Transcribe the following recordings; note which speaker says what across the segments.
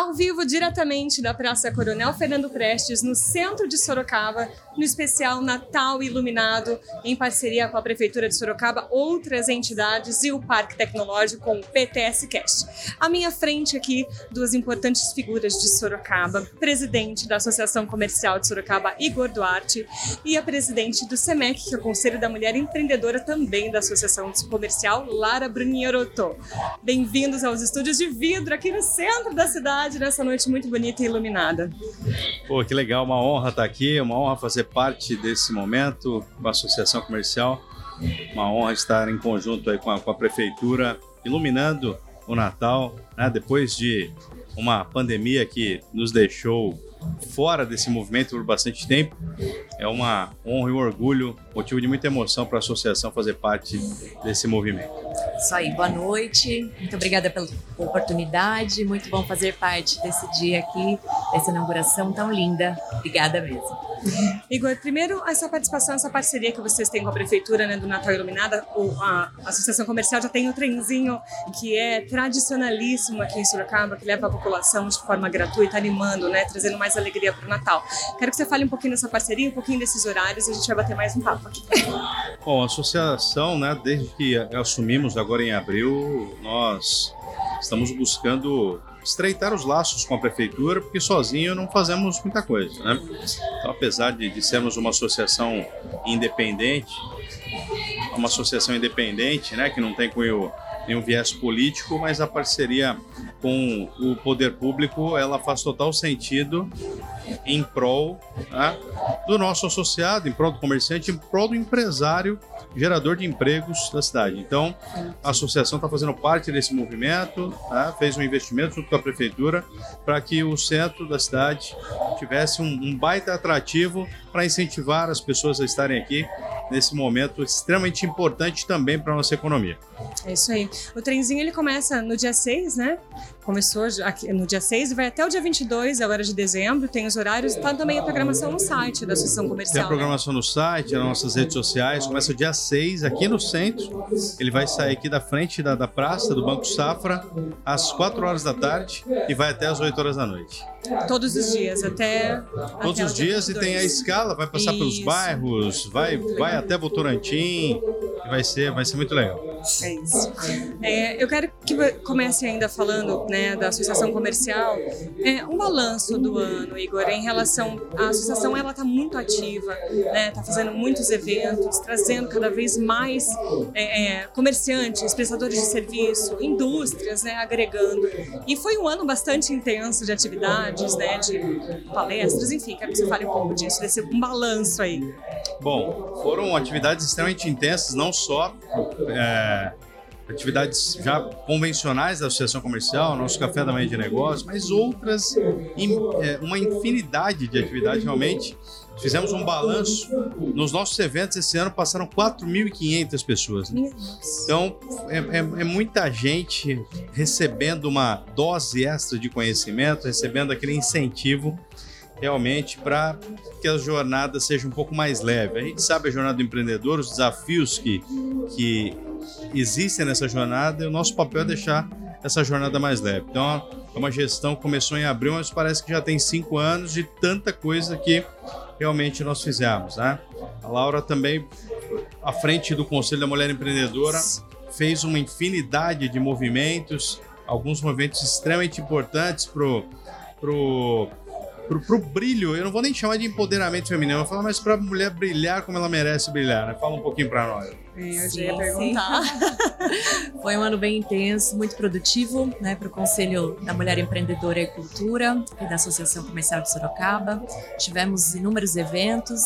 Speaker 1: ao vivo diretamente da Praça Coronel Fernando Prestes, no centro de Sorocaba, no especial Natal Iluminado, em parceria com a Prefeitura de Sorocaba, outras entidades e o Parque Tecnológico com o PTS Cast. À minha frente aqui, duas importantes figuras de Sorocaba, presidente da Associação Comercial de Sorocaba, Igor Duarte, e a presidente do SEMEC, que é o Conselho da Mulher Empreendedora também da Associação Comercial, Lara Brunierotto. Bem-vindos aos estúdios de vidro aqui no centro da cidade, nessa noite muito bonita e iluminada.
Speaker 2: Pô, que legal, uma honra estar aqui, uma honra fazer parte desse momento com a Associação Comercial, uma honra estar em conjunto aí com a, com a Prefeitura, iluminando o Natal, né, depois de uma pandemia que nos deixou fora desse movimento por bastante tempo. É uma honra e um orgulho, motivo de muita emoção para a associação fazer parte desse movimento.
Speaker 3: Isso aí, boa noite. Muito obrigada pela oportunidade. Muito bom fazer parte desse dia aqui, dessa inauguração tão linda. Obrigada mesmo.
Speaker 1: Igor, primeiro, essa participação, essa parceria que vocês têm com a Prefeitura né, do Natal Iluminada, a Associação Comercial já tem o trenzinho que é tradicionalíssimo aqui em Sorocaba, que leva a população de forma gratuita, animando, né, trazendo mais alegria para o Natal. Quero que você fale um pouquinho dessa parceria, um pouquinho desses horários e a gente vai bater mais um papo aqui.
Speaker 2: Bom, a associação, né, desde que assumimos agora em abril, nós estamos buscando estreitar os laços com a prefeitura, porque sozinho não fazemos muita coisa, né? Então, apesar de, de sermos uma associação independente, uma associação independente, né, que não tem cunho nenhum viés político, mas a parceria com o poder público ela faz total sentido em prol né, do nosso associado, em prol do comerciante, em prol do empresário gerador de empregos da cidade. Então, a associação está fazendo parte desse movimento, né, fez um investimento junto com a prefeitura para que o centro da cidade tivesse um, um baita atrativo para incentivar as pessoas a estarem aqui nesse momento extremamente importante também para a nossa economia.
Speaker 1: É isso aí. O trenzinho ele começa no dia 6, né? Começou aqui no dia 6 e vai até o dia 22, agora de dezembro. Tem os horários, tá também a programação no site da Associação Comercial.
Speaker 2: Tem a programação né? no site, nas nossas redes sociais. Começa dia 6 aqui no centro. Ele vai sair aqui da frente da, da praça do Banco Safra às 4 horas da tarde e vai até às 8 horas da noite.
Speaker 1: Todos os dias, até.
Speaker 2: Todos
Speaker 1: até
Speaker 2: os dias e tem a escala, vai passar Isso. pelos bairros, vai, vai até Votorantim, vai ser, vai ser muito legal.
Speaker 1: É isso. É, eu quero que comece ainda falando né, da associação comercial, é, um balanço do ano, Igor, em relação à associação, ela está muito ativa, né, está fazendo muitos eventos, trazendo cada vez mais é, é, comerciantes, prestadores de serviço, indústrias, né, agregando. E foi um ano bastante intenso de atividades, né, de palestras, enfim, quero que você fale um pouco disso, desse um balanço aí.
Speaker 2: Bom, foram atividades extremamente intensas, não só é, atividades já convencionais da associação comercial, nosso café da manhã de negócios, mas outras, é, uma infinidade de atividades realmente. Fizemos um balanço. Nos nossos eventos esse ano passaram 4.500 pessoas. Então, é, é, é, muita gente recebendo uma dose extra de conhecimento, recebendo aquele incentivo realmente para que a jornada seja um pouco mais leve. A gente sabe a jornada do empreendedor, os desafios que, que existem nessa jornada e o nosso papel é deixar essa jornada mais leve. Então, é uma gestão que começou em abril, mas parece que já tem cinco anos de tanta coisa que realmente nós fizemos. Né? A Laura também, à frente do Conselho da Mulher Empreendedora, fez uma infinidade de movimentos, alguns movimentos extremamente importantes para o pro, pro brilho, eu não vou nem chamar de empoderamento feminino, eu vou falar mais pra mulher brilhar como ela merece brilhar, né? Fala um pouquinho pra nós.
Speaker 3: Eu já ia perguntar. Foi um ano bem intenso, muito produtivo, né, para o Conselho da Mulher Empreendedora e Cultura e da Associação Comercial de Sorocaba. Tivemos inúmeros eventos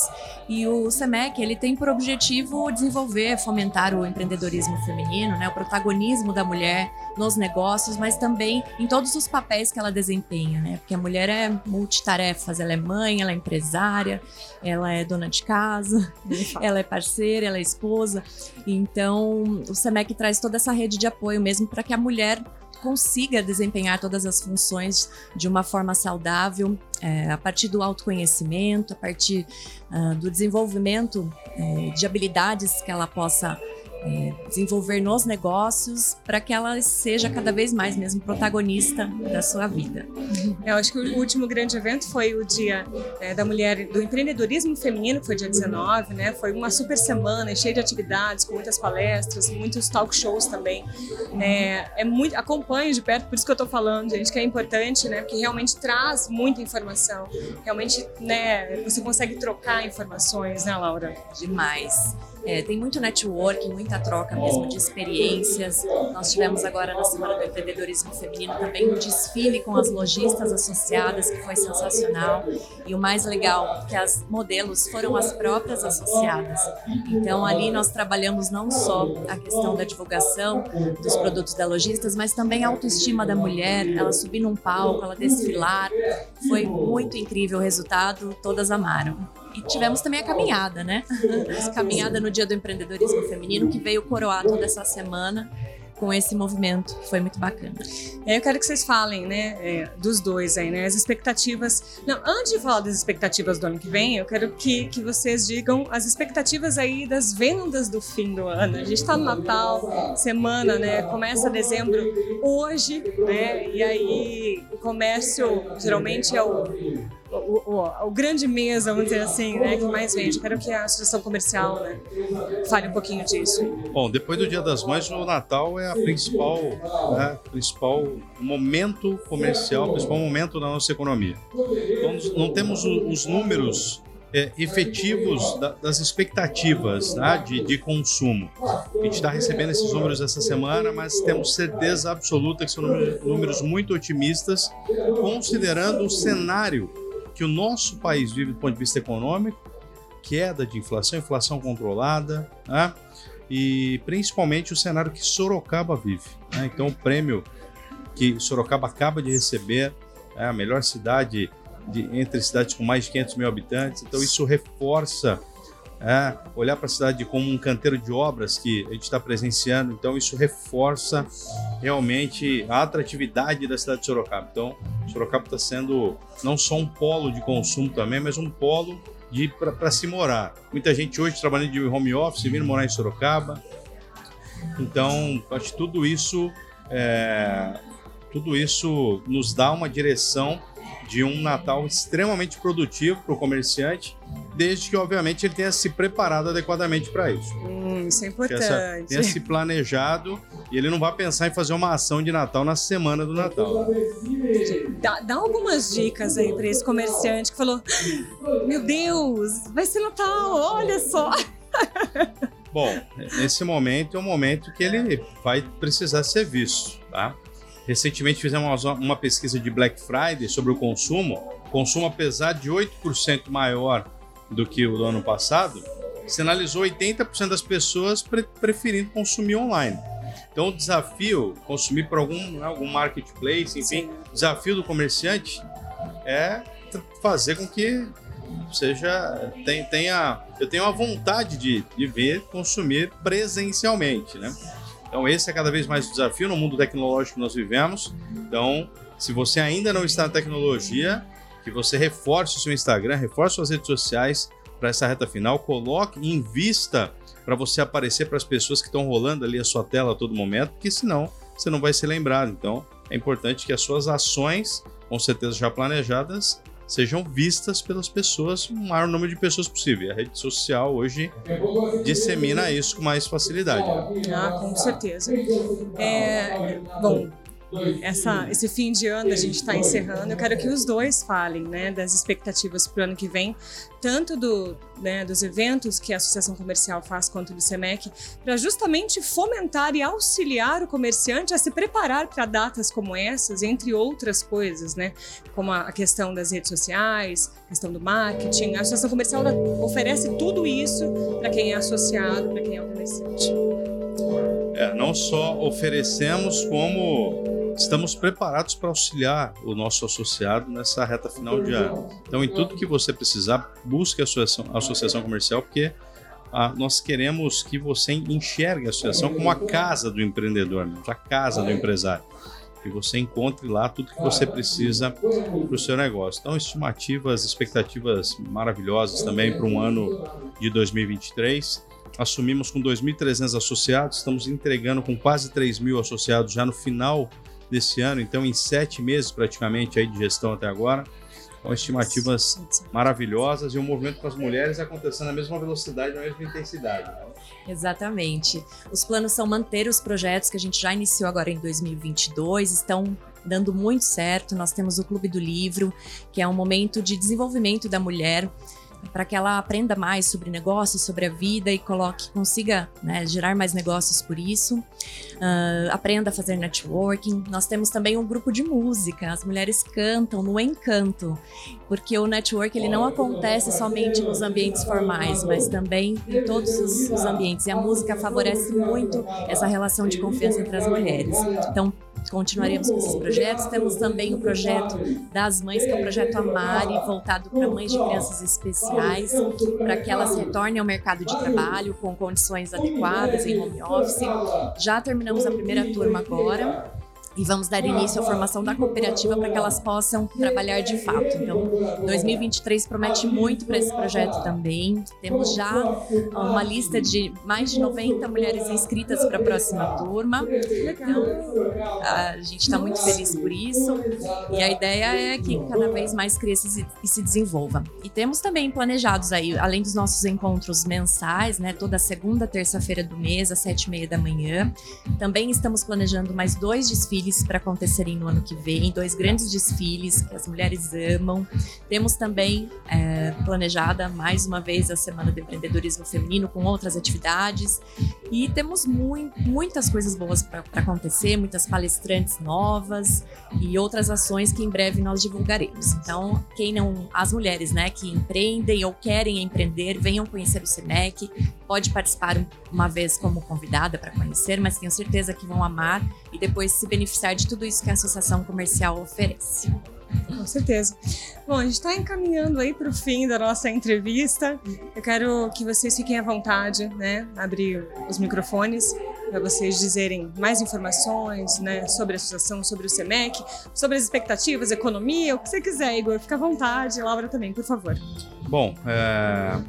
Speaker 3: e o SEMEC ele tem por objetivo desenvolver, fomentar o empreendedorismo feminino, né, o protagonismo da mulher nos negócios, mas também em todos os papéis que ela desempenha, né, porque a mulher é multitarefas, ela é mãe, ela é empresária, ela é dona de casa, ela é parceira, ela é esposa. Então, o SEMEC traz toda essa rede de apoio mesmo para que a mulher consiga desempenhar todas as funções de uma forma saudável, é, a partir do autoconhecimento, a partir uh, do desenvolvimento é, de habilidades que ela possa é, desenvolver nos negócios para que ela seja cada vez mais mesmo protagonista da sua vida.
Speaker 1: Eu acho que o último grande evento foi o Dia é, da Mulher do Empreendedorismo Feminino, que foi dia 19, né? Foi uma super semana cheia de atividades, com muitas palestras, muitos talk shows também. É, é muito, acompanho de perto, por isso que eu estou falando, gente, que é importante, né? Porque realmente traz muita informação. Realmente, né? Você consegue trocar informações, né, Laura?
Speaker 3: Demais. É, tem muito networking, muita troca mesmo de experiências. Nós tivemos agora na Semana do Empreendedorismo Feminino também um desfile com as lojistas associadas, que foi sensacional. E o mais legal, que as modelos foram as próprias associadas. Então ali nós trabalhamos não só a questão da divulgação dos produtos da lojistas, mas também a autoestima da mulher, ela subir num palco, ela desfilar. Foi muito incrível o resultado, todas amaram. E tivemos também a caminhada, né? A caminhada no Dia do Empreendedorismo Feminino, que veio coroar toda essa semana com esse movimento. Foi muito bacana.
Speaker 1: É, eu quero que vocês falem, né, é, dos dois aí, né, as expectativas. Não, antes de falar das expectativas do ano que vem, eu quero que, que vocês digam as expectativas aí das vendas do fim do ano. A gente está no Natal, semana, né, começa dezembro hoje, né, e aí o comércio geralmente é o o, o, o, grande mesa, vamos dizer assim, né, que mais vende. Quero que a associação comercial né, fale um pouquinho disso.
Speaker 2: Bom, depois do Dia das Mães, o Natal é a principal, né, principal momento comercial, principal momento da nossa economia. Então, não temos os números é, efetivos da, das expectativas né, de, de, consumo. A gente está recebendo esses números essa semana, mas temos certeza absoluta que são números muito otimistas, considerando o cenário que o nosso país vive do ponto de vista econômico, queda de inflação, inflação controlada, né? e principalmente o cenário que Sorocaba vive. Né? Então, o prêmio que Sorocaba acaba de receber, é a melhor cidade de, entre cidades com mais de 500 mil habitantes, então isso reforça é, olhar para a cidade como um canteiro de obras que a gente está presenciando, então isso reforça realmente a atratividade da cidade de Sorocaba. Então, Sorocaba está sendo não só um polo de consumo também, mas um polo para se morar. Muita gente hoje trabalhando de home office, vindo morar em Sorocaba. Então, acho que tudo isso, é, tudo isso nos dá uma direção de um Natal extremamente produtivo para o comerciante, desde que, obviamente, ele tenha se preparado adequadamente para isso.
Speaker 1: Hum, isso é importante. Essa,
Speaker 2: tenha se planejado e ele não vai pensar em fazer uma ação de Natal na semana do Natal.
Speaker 1: Dá, dá algumas dicas aí para esse comerciante que falou: Meu Deus, vai ser Natal, olha só.
Speaker 2: Bom, nesse momento é um momento que ele vai precisar ser visto, tá? Recentemente fizemos uma, pesquisa de Black Friday sobre o consumo. O consumo, apesar de 8% maior do que o do ano passado, sinalizou 80% das pessoas pre preferindo consumir online. Então, o desafio, consumir por algum, né, algum marketplace, enfim, o desafio do comerciante é fazer com que seja tenha eu tenho a vontade de, de ver consumir presencialmente, né? Então, esse é cada vez mais o desafio no mundo tecnológico que nós vivemos. Então, se você ainda não está na tecnologia, que você reforce o seu Instagram, reforce suas redes sociais para essa reta final, coloque, invista para você aparecer para as pessoas que estão rolando ali a sua tela a todo momento, porque senão você não vai ser lembrado. Então, é importante que as suas ações, com certeza já planejadas, sejam vistas pelas pessoas, o maior número de pessoas possível. A rede social hoje dissemina isso com mais facilidade.
Speaker 1: Ah, com certeza. É, bom, essa, esse fim de ano a gente está encerrando. Eu quero que os dois falem né, das expectativas para o ano que vem, tanto do, né, dos eventos que a Associação Comercial faz quanto do SEMEC, para justamente fomentar e auxiliar o comerciante a se preparar para datas como essas, entre outras coisas, né, como a questão das redes sociais, a questão do marketing. A Associação Comercial oferece tudo isso para quem é associado, para quem é o comerciante.
Speaker 2: Não só oferecemos, como estamos preparados para auxiliar o nosso associado nessa reta final de ano. Então, em tudo que você precisar, busque a associação, a associação comercial, porque ah, nós queremos que você enxergue a associação como a casa do empreendedor, a casa do empresário. Que você encontre lá tudo que você precisa para o seu negócio. Então, estimativas, expectativas maravilhosas também para um ano de 2023 assumimos com 2.300 associados, estamos entregando com quase 3 mil associados já no final desse ano, então em sete meses praticamente aí de gestão até agora. Então, estimativas maravilhosas e o movimento com as mulheres acontecendo na mesma velocidade, na mesma intensidade. Né?
Speaker 3: Exatamente. Os planos são manter os projetos que a gente já iniciou agora em 2022, estão dando muito certo. Nós temos o Clube do Livro, que é um momento de desenvolvimento da mulher para que ela aprenda mais sobre negócios, sobre a vida e coloque, consiga né, gerar mais negócios por isso. Uh, aprenda a fazer networking. Nós temos também um grupo de música. As mulheres cantam no Encanto, porque o network ele não acontece somente nos ambientes formais, mas também em todos os, os ambientes. E a música favorece muito essa relação de confiança entre as mulheres. Então, continuaremos com esses projetos. Temos também o projeto das mães, que é o projeto Amare, voltado para mães de crianças especiais, para que elas retornem ao mercado de trabalho com condições adequadas em home office. Já terminamos a primeira turma agora e vamos dar início à formação da cooperativa para que elas possam trabalhar de fato. Então, 2023 promete muito para esse projeto também. Temos já uma lista de mais de 90 mulheres inscritas para a próxima turma. Então, a gente está muito feliz por isso. E a ideia é que cada vez mais cresça e se desenvolva. E temos também planejados aí, além dos nossos encontros mensais, né, toda segunda, terça-feira do mês, às sete e meia da manhã. Também estamos planejando mais dois desfiles para acontecerem no ano que vem, dois grandes desfiles que as mulheres amam. Temos também é, planejada mais uma vez a Semana do Empreendedorismo Feminino com outras atividades e temos muitas coisas boas para acontecer, muitas palestrantes novas e outras ações que em breve nós divulgaremos. Então, quem não, as mulheres, né, que empreendem ou querem empreender, venham conhecer o Semec, pode participar uma vez como convidada para conhecer, mas tenho certeza que vão amar e depois se beneficiar de tudo isso que a associação comercial oferece.
Speaker 1: Com certeza. Bom, a gente está encaminhando aí para o fim da nossa entrevista. Eu quero que vocês fiquem à vontade, né? Abrir os microfones para vocês dizerem mais informações, né? Sobre a associação, sobre o SEMEC, sobre as expectativas, economia, o que você quiser, Igor. Fica à vontade. Laura também, por favor.
Speaker 2: Bom, é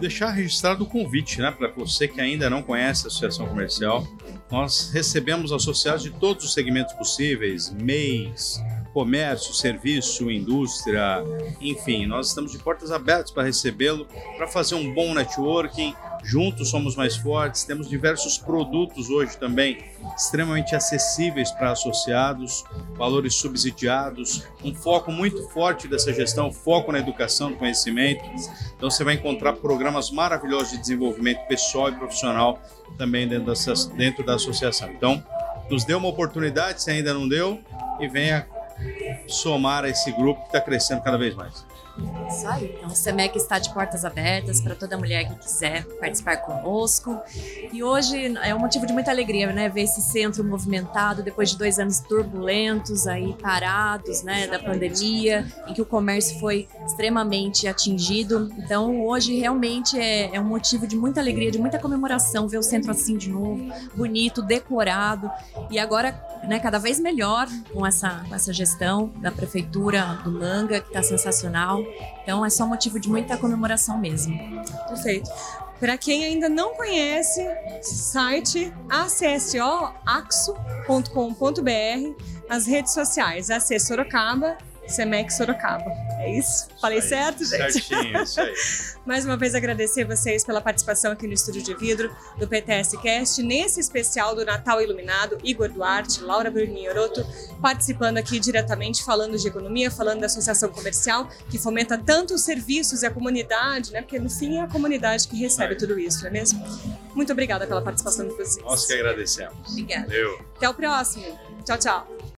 Speaker 2: deixar registrado o convite, né, para você que ainda não conhece a Associação Comercial. Nós recebemos associados de todos os segmentos possíveis, MEIs, comércio, serviço, indústria, enfim, nós estamos de portas abertas para recebê-lo, para fazer um bom networking, Juntos somos mais fortes. Temos diversos produtos hoje também extremamente acessíveis para associados, valores subsidiados, um foco muito forte dessa gestão, foco na educação, no conhecimento. Então você vai encontrar programas maravilhosos de desenvolvimento pessoal e profissional também dentro da, dentro da associação. Então, nos dê uma oportunidade, se ainda não deu, e venha somar a esse grupo que está crescendo cada vez mais.
Speaker 3: Isso aí. Então, o SEMEC está de portas abertas para toda mulher que quiser participar conosco. E hoje é um motivo de muita alegria, né? Ver esse centro movimentado depois de dois anos turbulentos, aí parados, né? Da pandemia, em que o comércio foi extremamente atingido. Então, hoje realmente é, é um motivo de muita alegria, de muita comemoração ver o centro assim de novo, bonito, decorado. E agora, né? Cada vez melhor com essa, com essa gestão da prefeitura do Manga, que está sensacional. Então é só motivo de muita comemoração mesmo.
Speaker 1: Perfeito. Para quem ainda não conhece, site acsoaxo.com.br, as redes sociais, AC Sorocaba Semec Sorocaba. É isso? Falei
Speaker 2: isso
Speaker 1: certo,
Speaker 2: gente? Certinho, isso aí.
Speaker 1: Mais uma vez agradecer vocês pela participação aqui no Estúdio de Vidro do PTS Cast, nesse especial do Natal Iluminado, Igor Duarte, Laura Bruninho Oroto, participando aqui diretamente, falando de economia, falando da associação comercial, que fomenta tanto os serviços e a comunidade, né? Porque no fim é a comunidade que recebe tudo isso, não é mesmo? Muito obrigada pela participação de vocês.
Speaker 2: Nós que agradecemos.
Speaker 3: Obrigada.
Speaker 2: Eu.
Speaker 1: Até o próximo. Tchau, tchau.